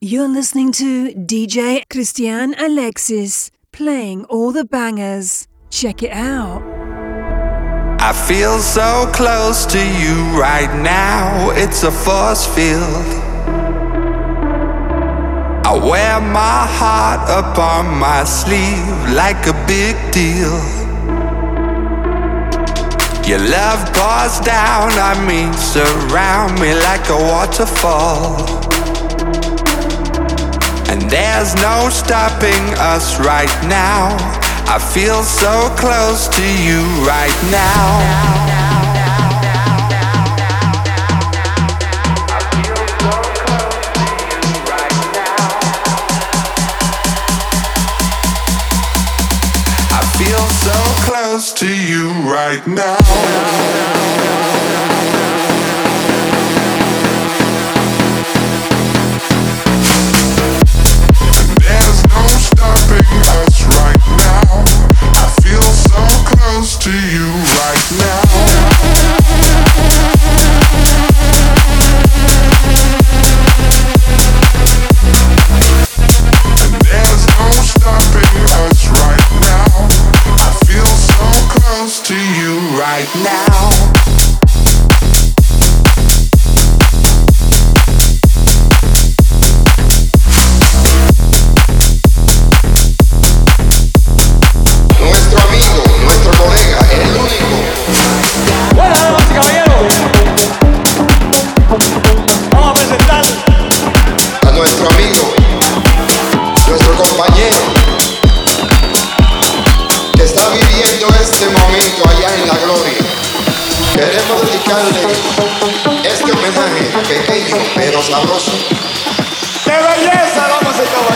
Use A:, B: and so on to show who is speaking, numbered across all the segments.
A: You're listening to DJ Cristian Alexis playing all the bangers. Check it out.
B: I feel so close to you right now, it's a force field. I wear my heart up on my sleeve like a big deal. Your love pours down on me, surround me like a waterfall. And there's no stopping us right now. I feel so close to you right now. I feel so close to you right now. queremos dedicarle este homenaje pequeño pero sabroso. ¡Qué belleza!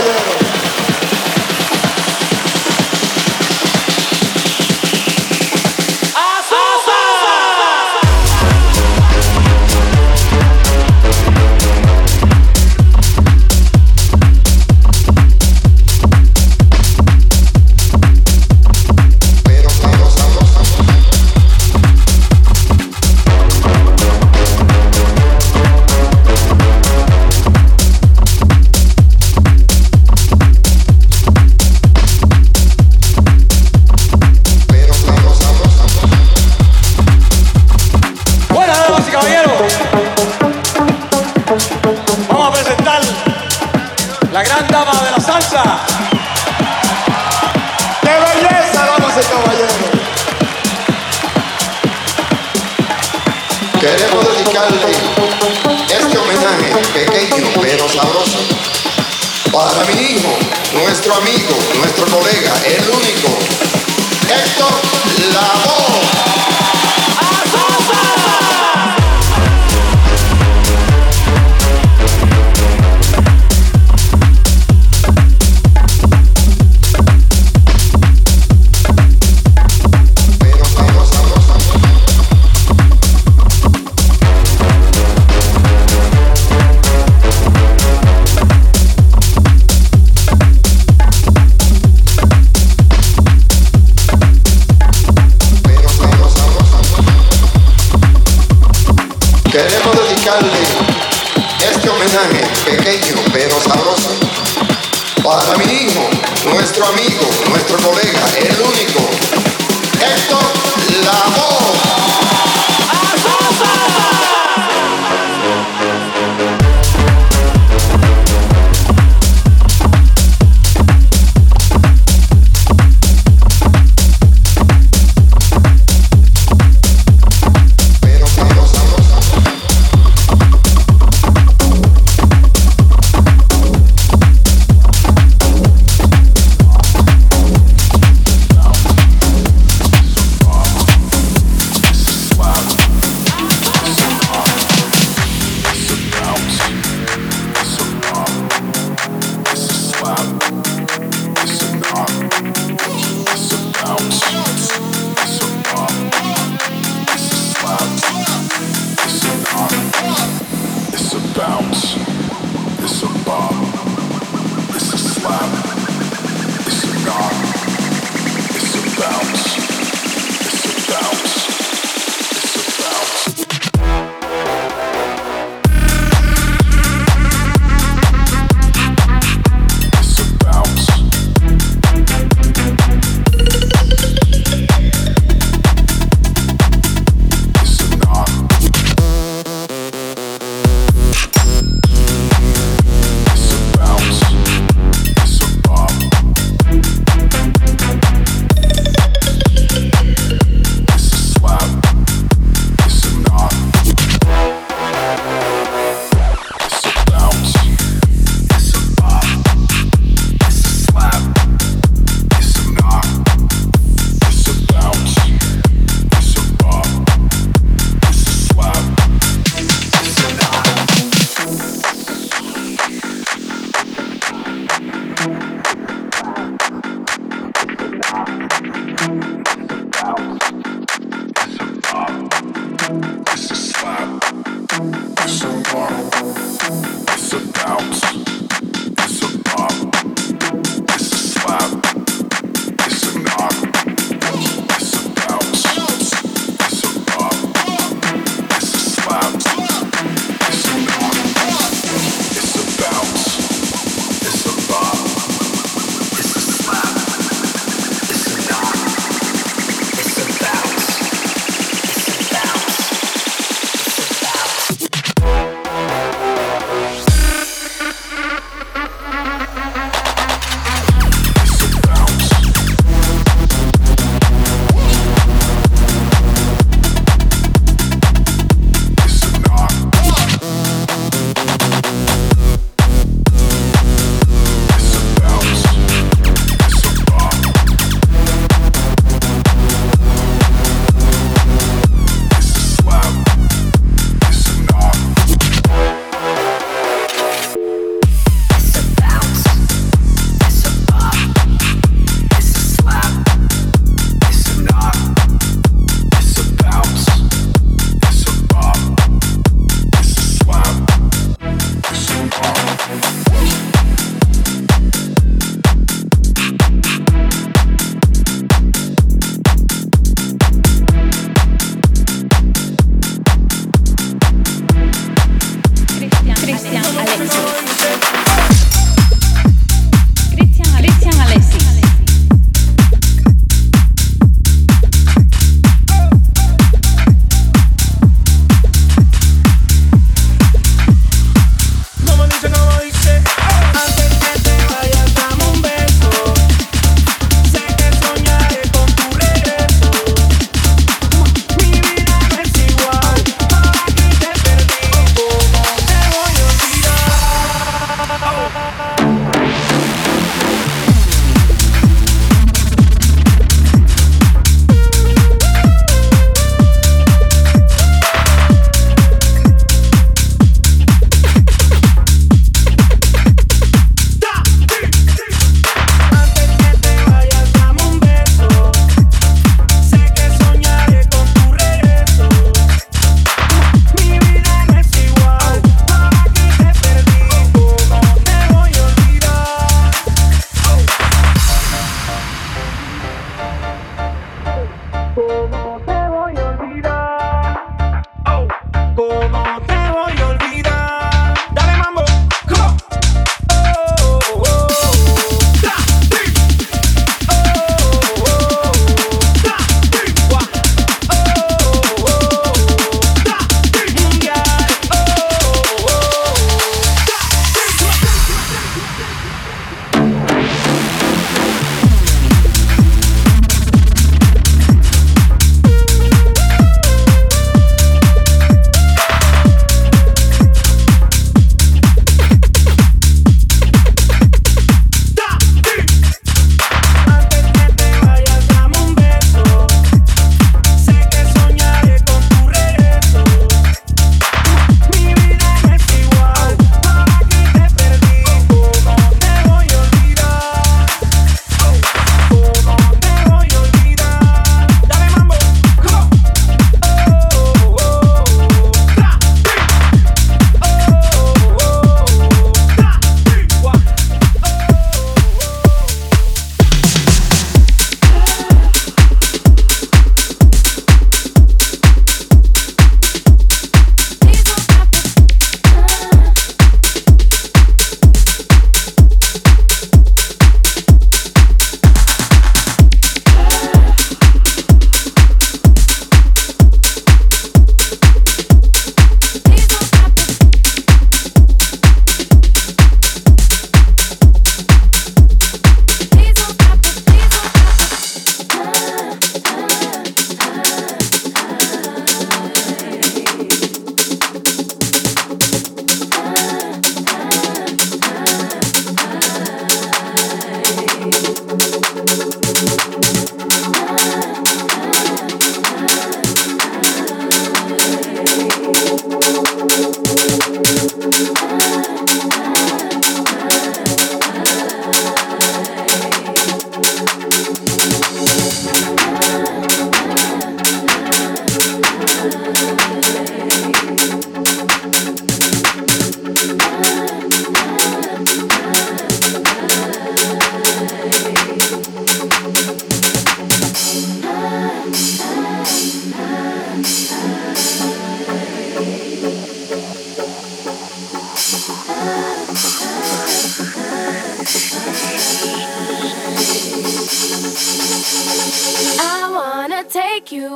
C: Please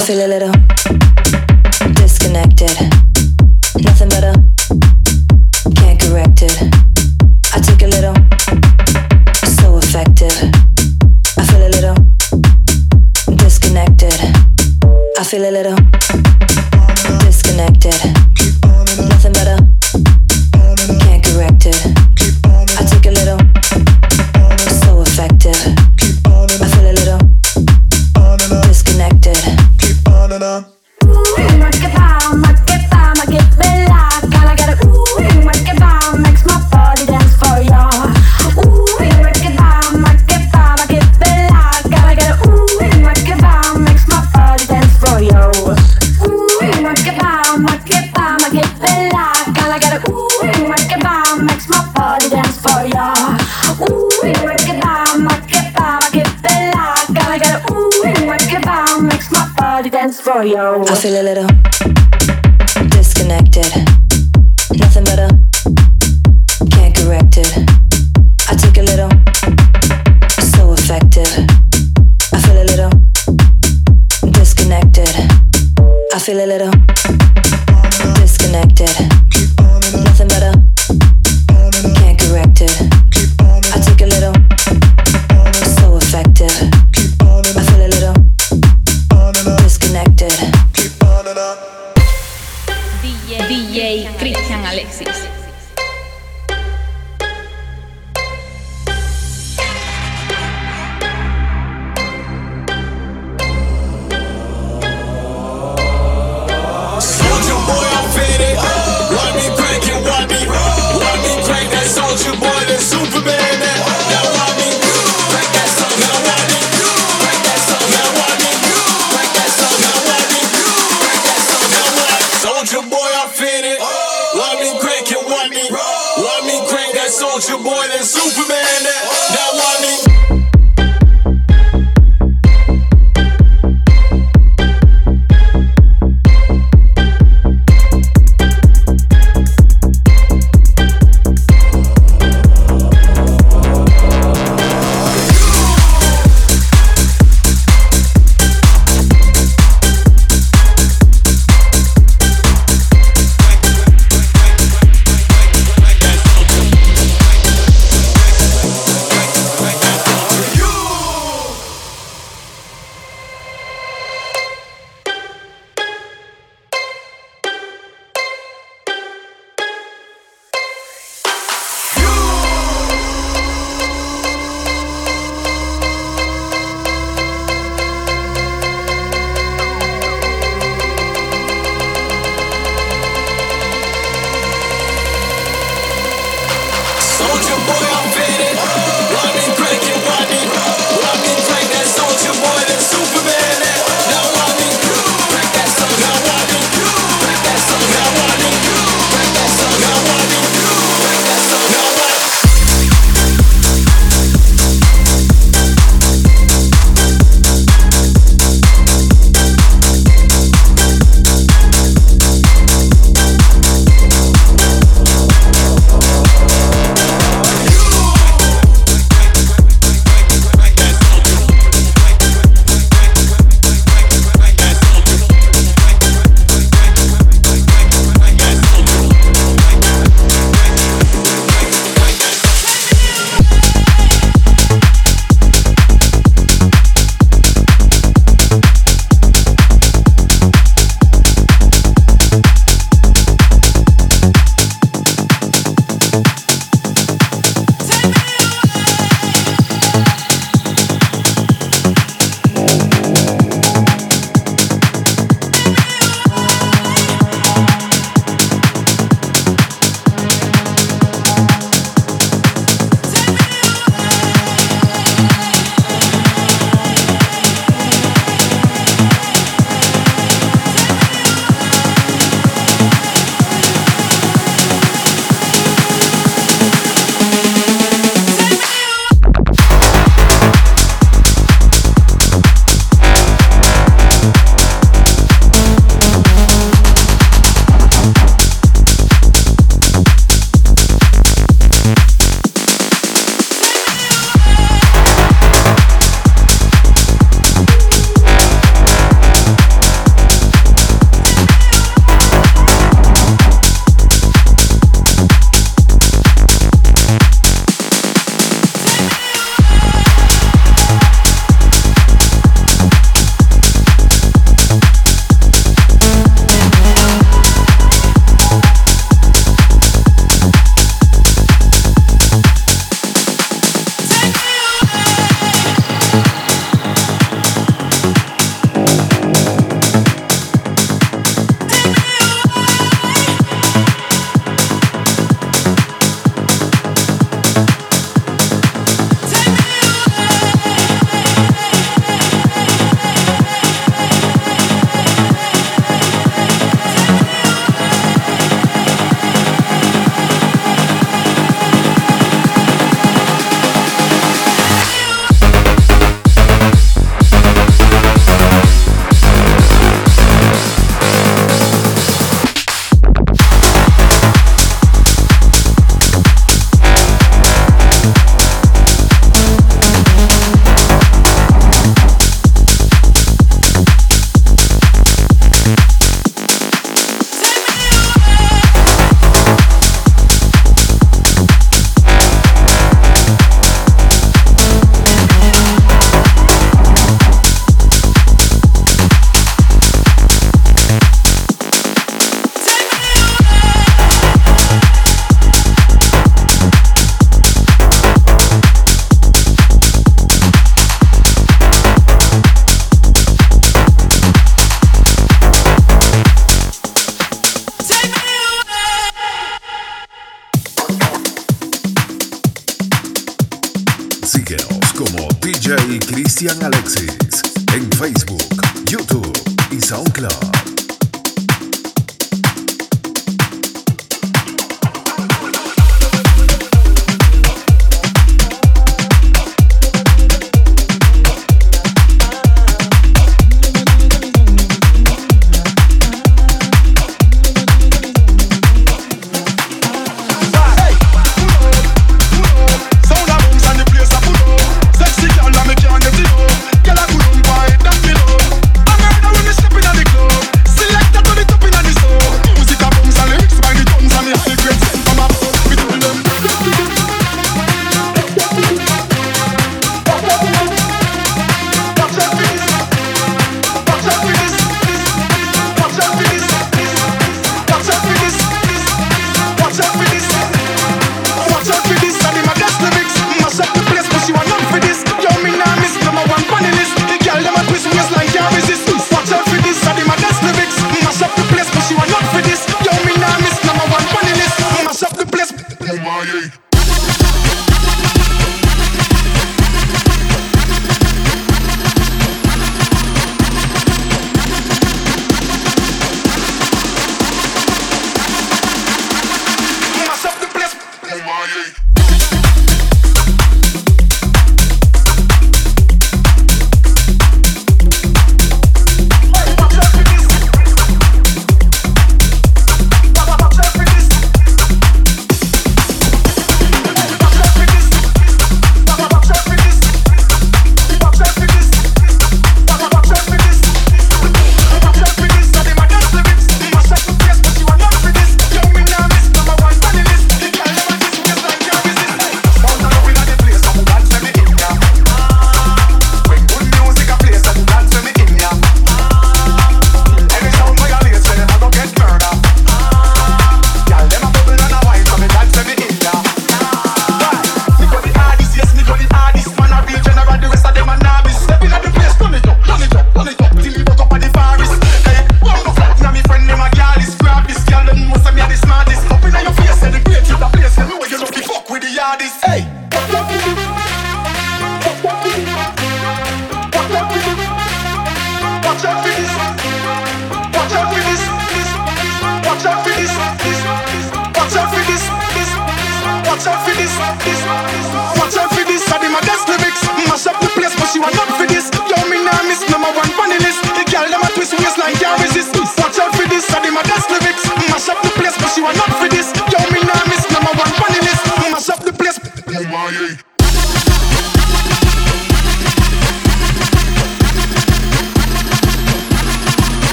D: feel a little disconnected.
E: yo. I
D: feel a little.
F: sim
G: your boy than Superman.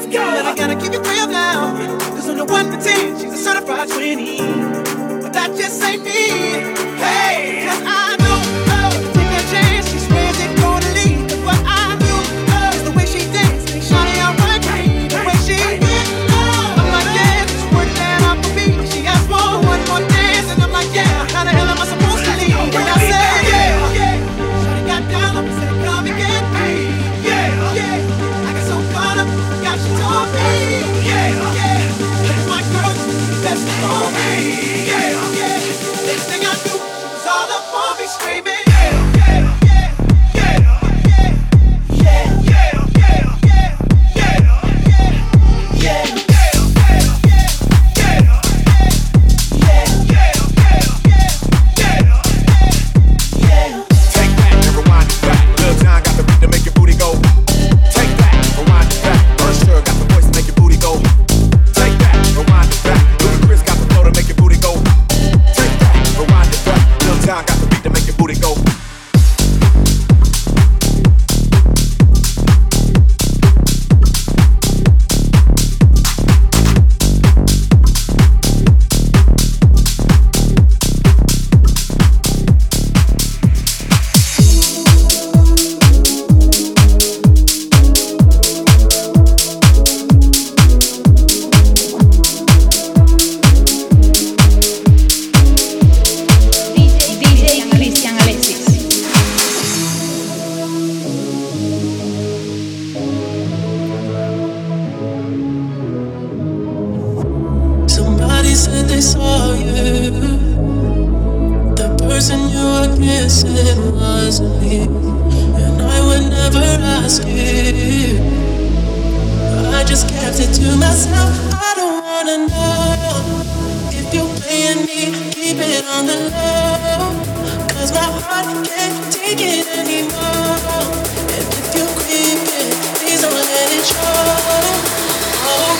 G: Let's go. But I gotta keep you real now.
H: Cause on the one to ten, she's
I: a certified 20.
J: person you were kissing wasn't me, and I would never ask you. I just kept it to myself. I don't wanna know if you're playing me. Keep it on the low, cause my heart can't take it anymore. And if you're creeping, please don't let it show. Oh.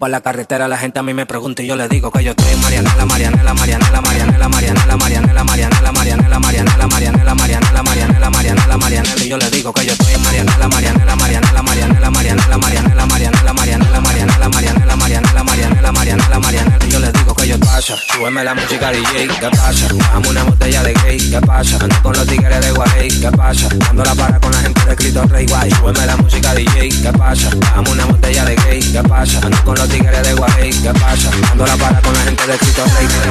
K: por la carretera, la gente a mí me pregunta y yo le digo que yo estoy en Marianela, Marianela, Marianela, Marianela, Marianela, Marianela, Marianela, Marianela, Marianela, Marianela, Marianela, Marianela, Marianela, Marianela, y yo le digo que yo estoy en Marianela, Marianela, Marianela, Marianela, Marianela, Marianela, Marianela, Marianela, Marianela, Marianela, Marianela, Marianela, Marianela, Marianela, pasa? Súbeme la música DJ, ¿qué pasa? Dame una botella de gay, ¿qué pasa? Ando con los tigres de Guay, ¿qué pasa? Dando la para con la gente de Cristo Rey Guay, súbeme la música DJ, ¿qué pasa? Dame una botella de gay, ¿qué pasa? Ando con los tigres de Guay, ¿qué pasa? Dando la para con la gente de Cristo Rey
H: Guay.